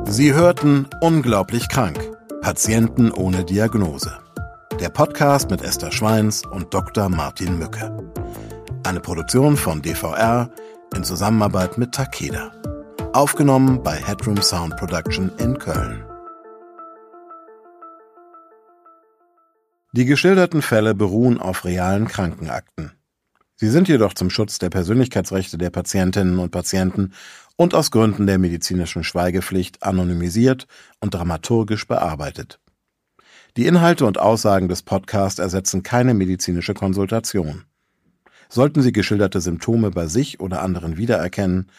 Sie hörten Unglaublich krank. Patienten ohne Diagnose. Der Podcast mit Esther Schweins und Dr. Martin Mücke. Eine Produktion von DVR in Zusammenarbeit mit Takeda. Aufgenommen bei Headroom Sound Production in Köln. Die geschilderten Fälle beruhen auf realen Krankenakten. Sie sind jedoch zum Schutz der Persönlichkeitsrechte der Patientinnen und Patienten und aus Gründen der medizinischen Schweigepflicht anonymisiert und dramaturgisch bearbeitet. Die Inhalte und Aussagen des Podcasts ersetzen keine medizinische Konsultation. Sollten Sie geschilderte Symptome bei sich oder anderen wiedererkennen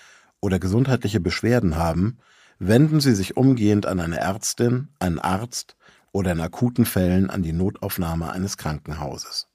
oder gesundheitliche Beschwerden haben, wenden Sie sich umgehend an eine Ärztin, einen Arzt oder in akuten Fällen an die Notaufnahme eines Krankenhauses.